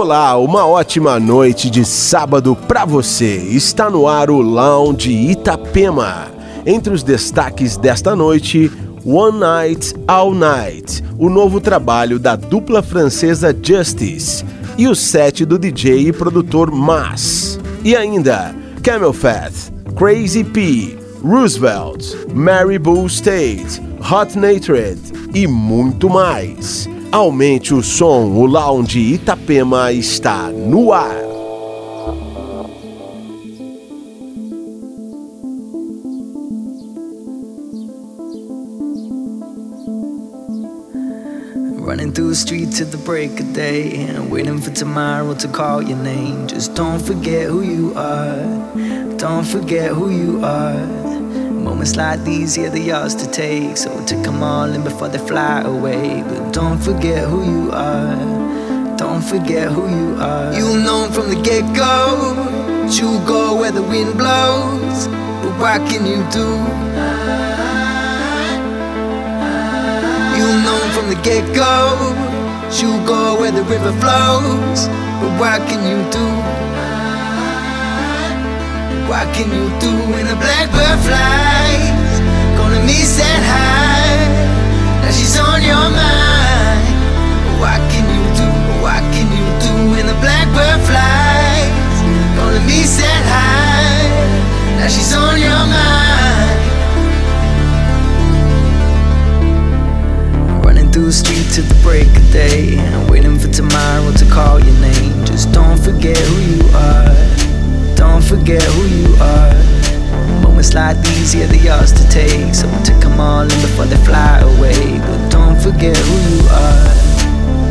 Olá, uma ótima noite de sábado para você. Está no ar o Lounge Itapema. Entre os destaques desta noite, One Night All Night, o novo trabalho da dupla francesa Justice, e o set do DJ e produtor Mas. E ainda, Camel Fat, Crazy P, Roosevelt, Mary Bull State, Hot Natured e muito mais. Aumente o som, o Lounge Itapema está no ar. Running through the streets at the break of day and waiting for tomorrow to call your name. Just don't forget who you are. Don't forget who you are. Moments like these, yeah, they're yours to take. So take them all in before they fly away. But don't forget who you are. Don't forget who you are. You'll know from the get go. You'll go where the wind blows. But what can you do? You'll know from the get go. You'll go where the river flows. But what can you do? What can you do when a blackbird flies? Gonna miss that high. Now she's on your mind. What can you do? What can you do when the blackbird flies? Gonna miss that high. Now she's on your mind. Running through the streets at the break of day. I'm waiting for tomorrow to call your name. Just don't forget who you are. Don't forget who you are. Moments like these, yeah, they're yours to take. So take them all in before they fly away. But don't forget who you are.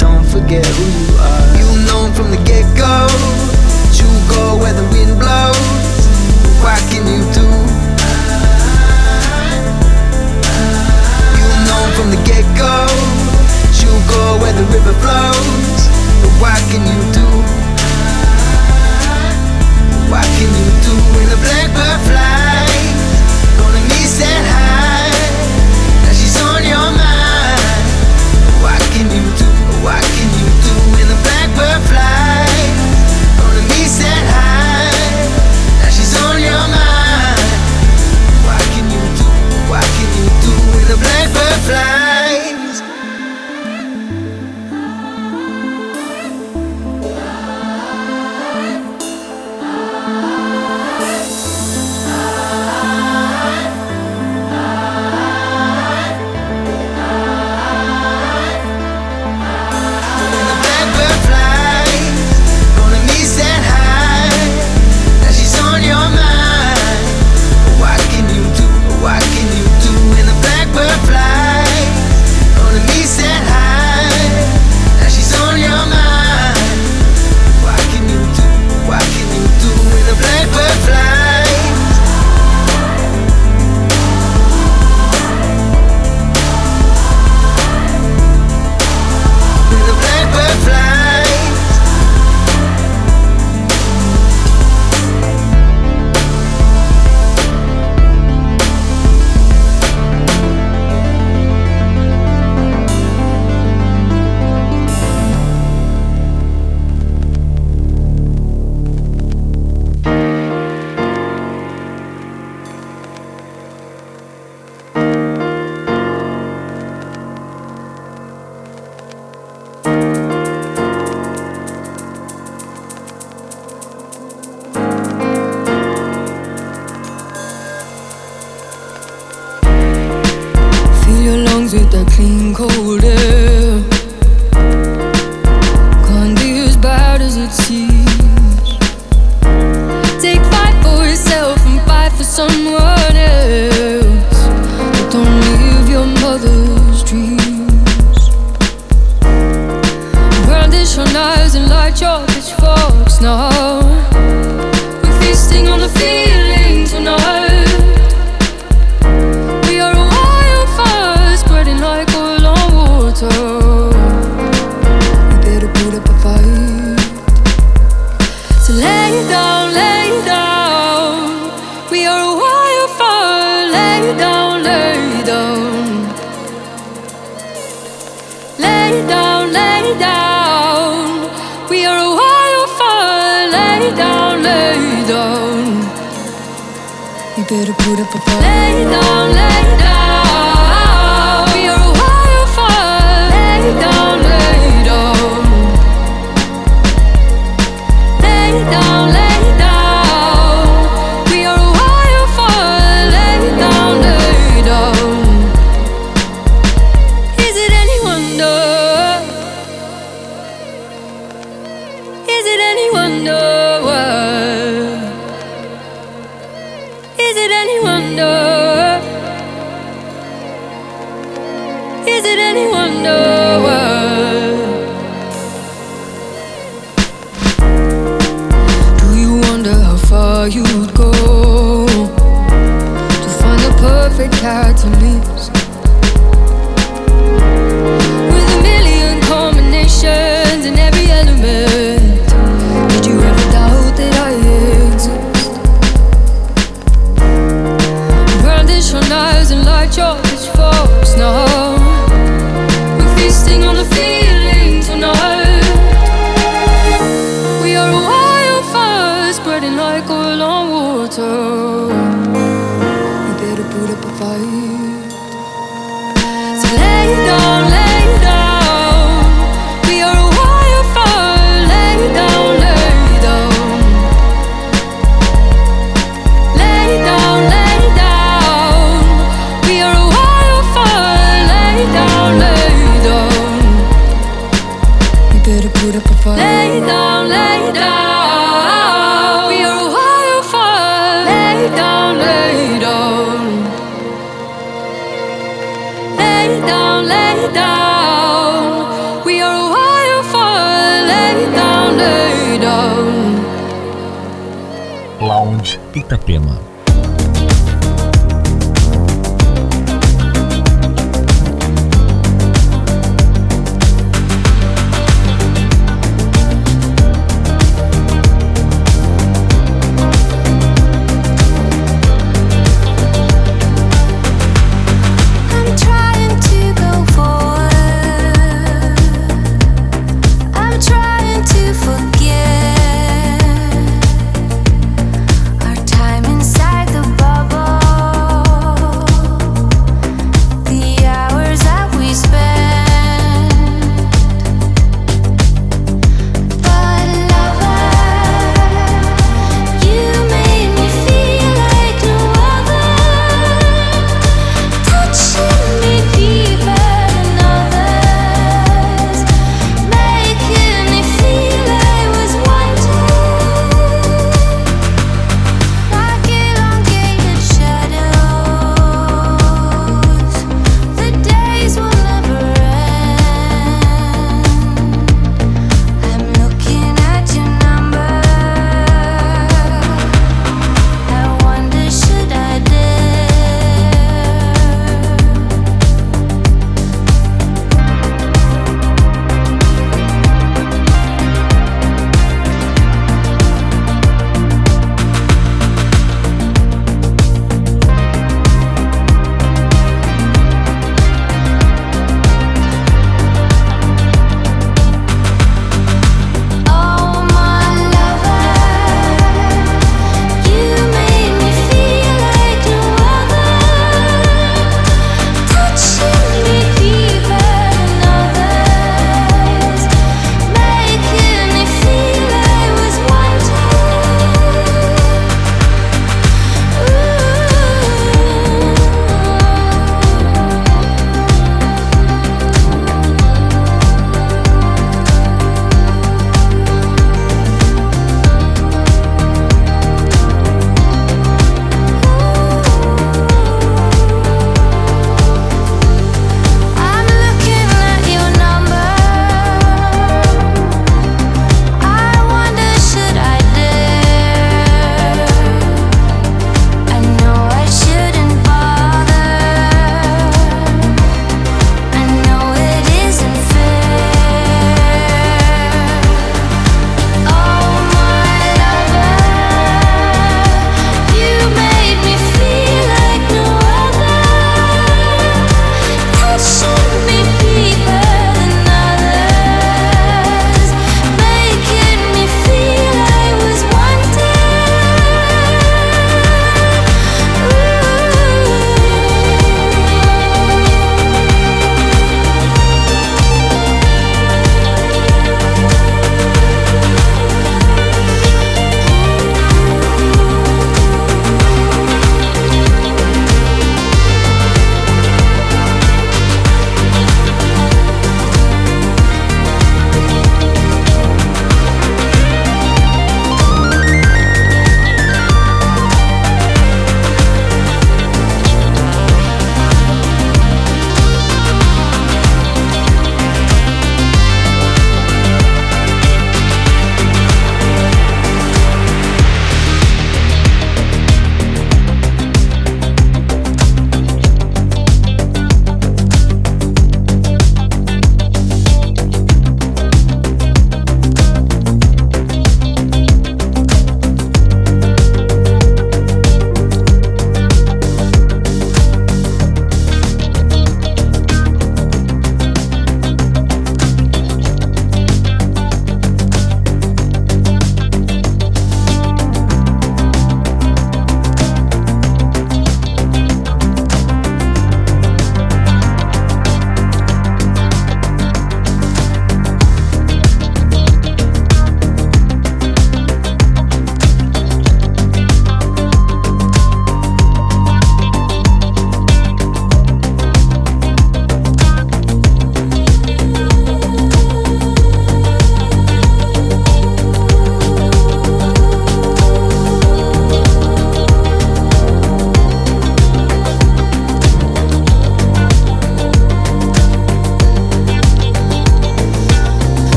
Don't forget who you are. You know from the get go. You go where the wind blows. What can you do? You know from the get go. You go where the river flows. But what can you do? What can you do when a blackbird flies?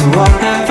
to I.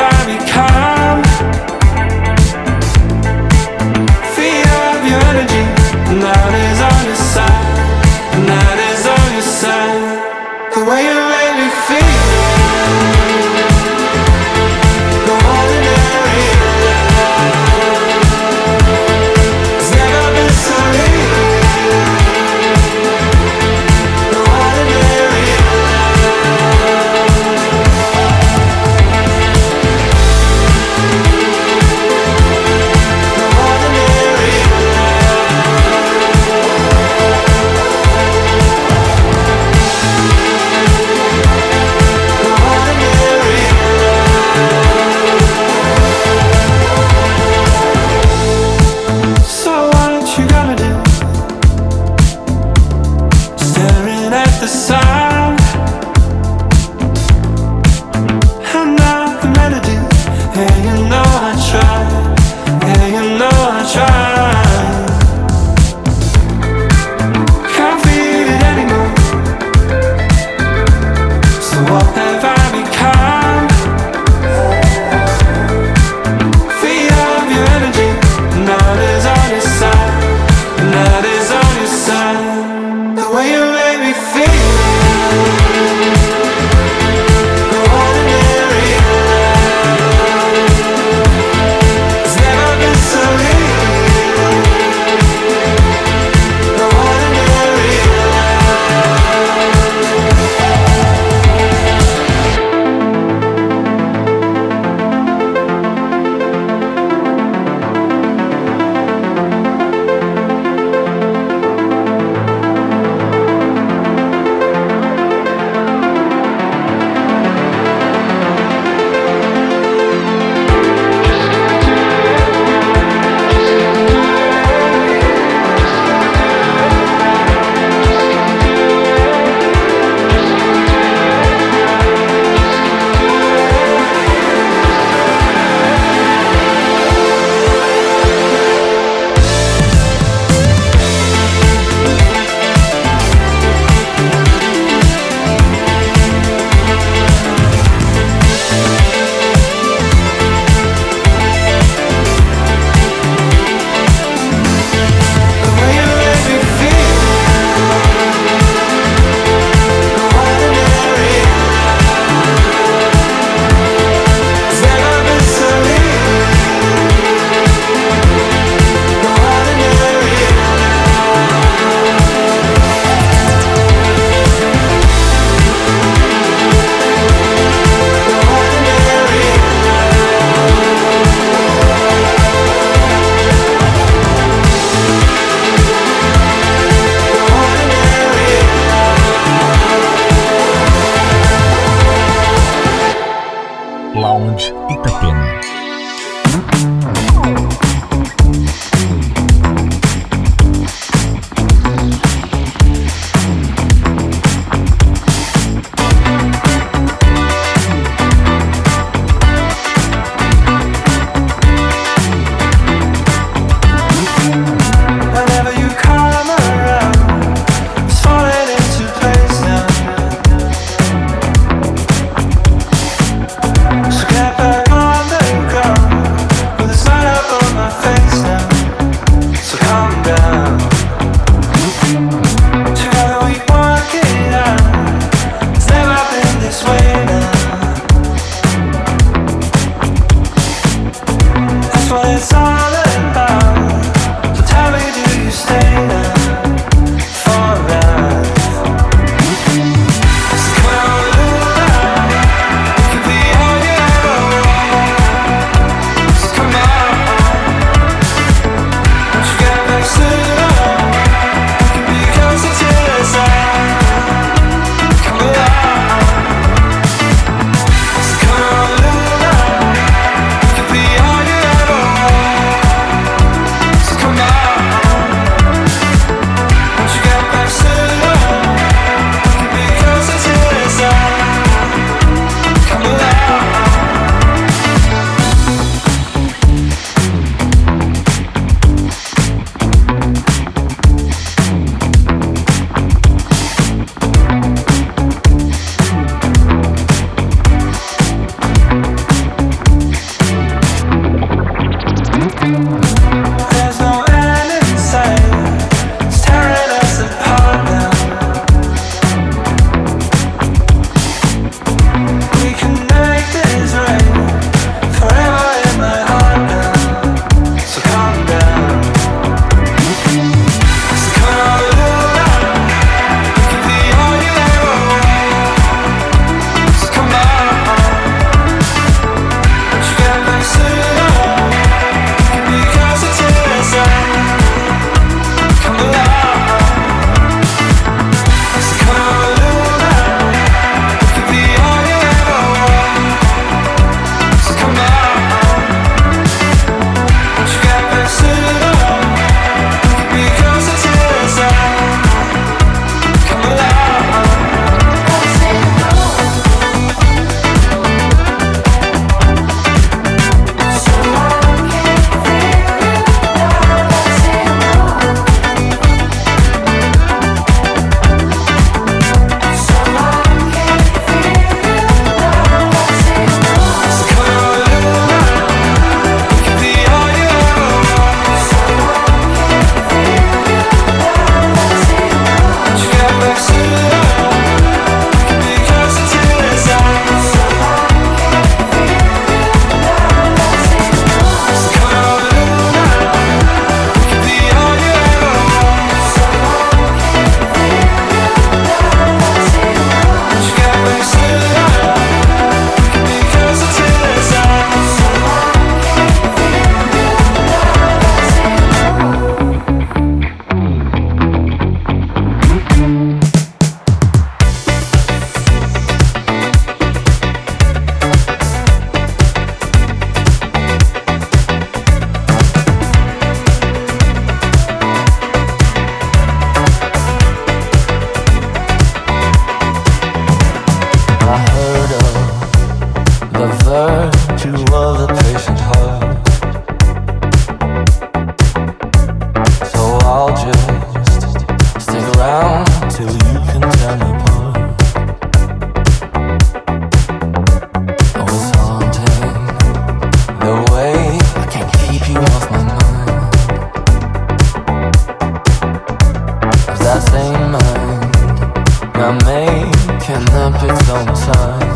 its own time.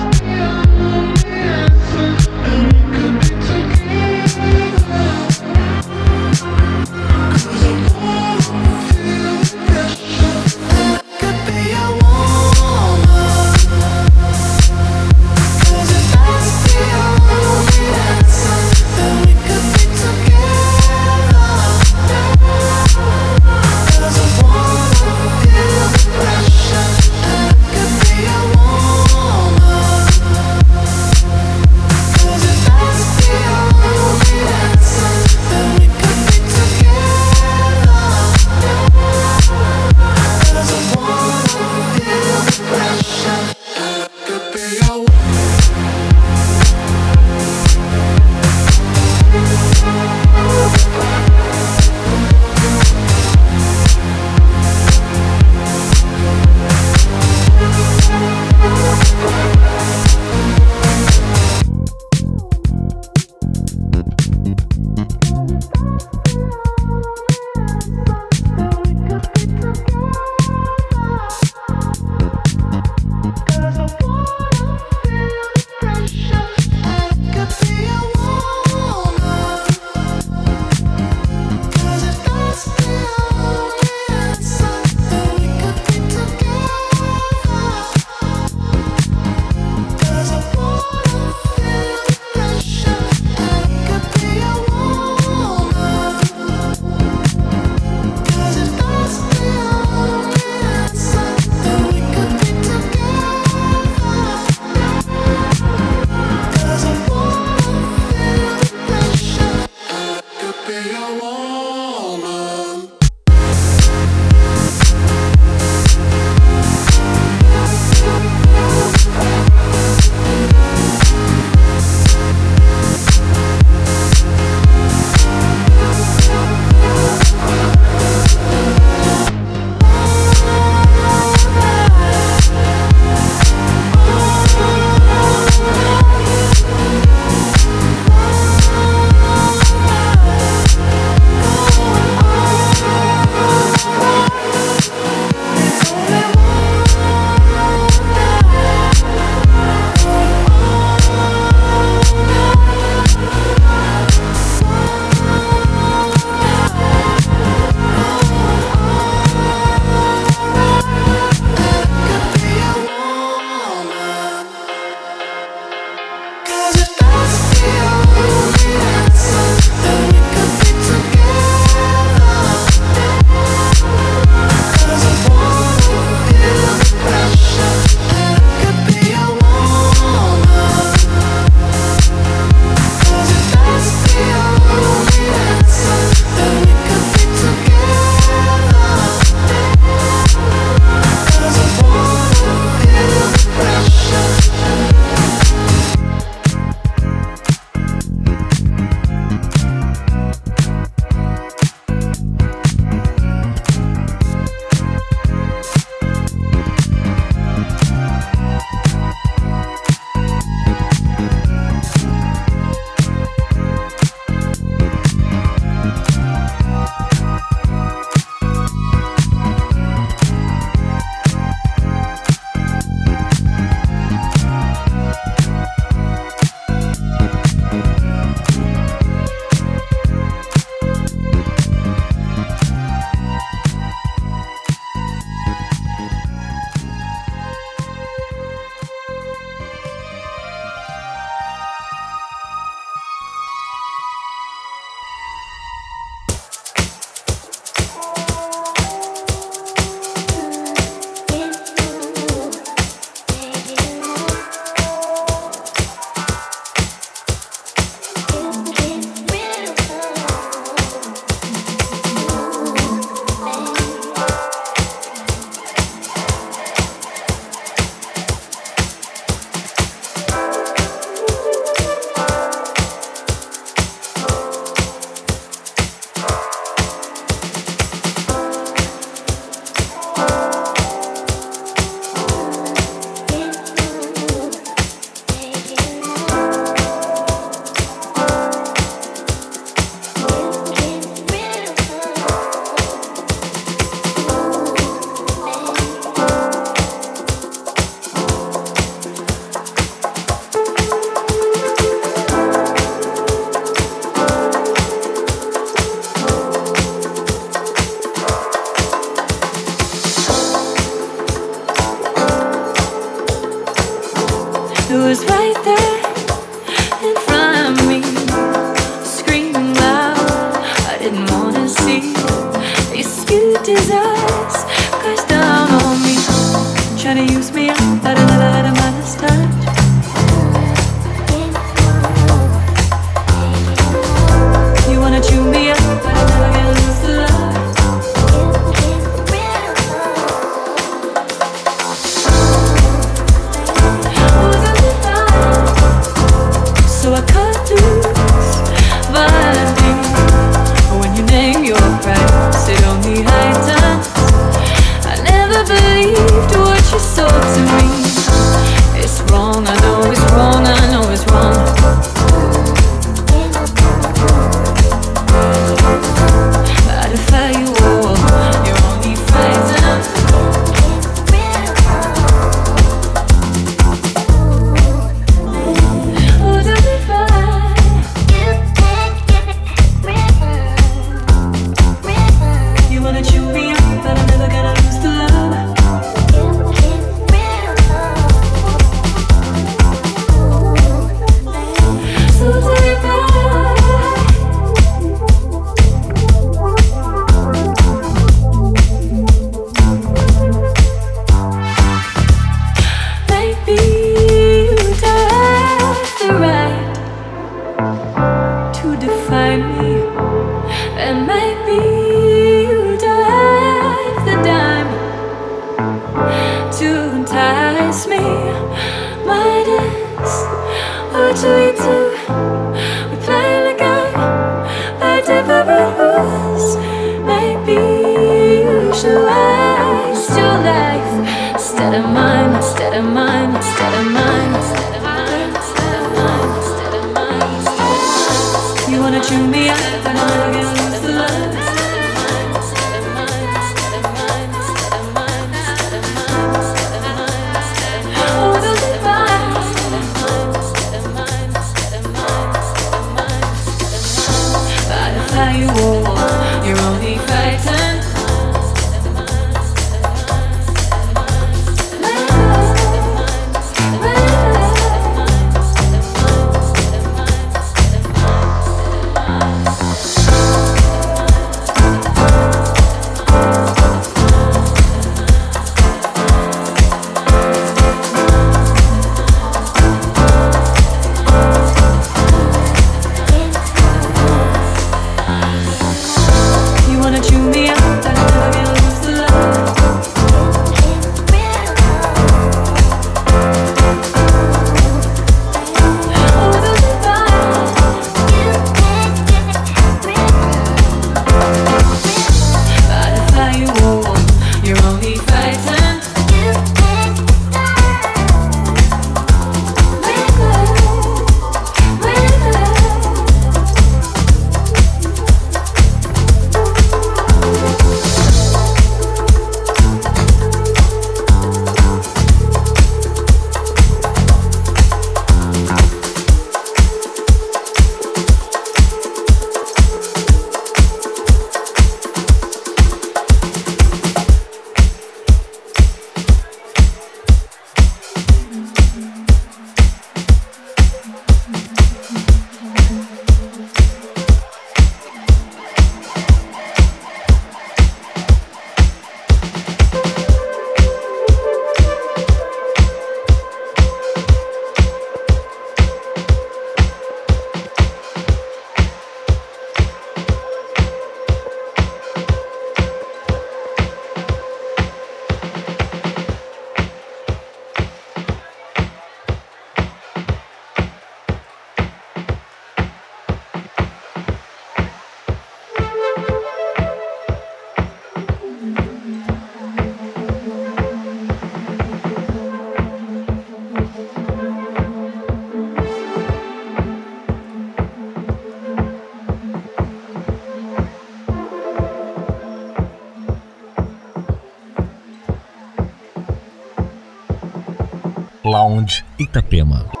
Lounge Itapema.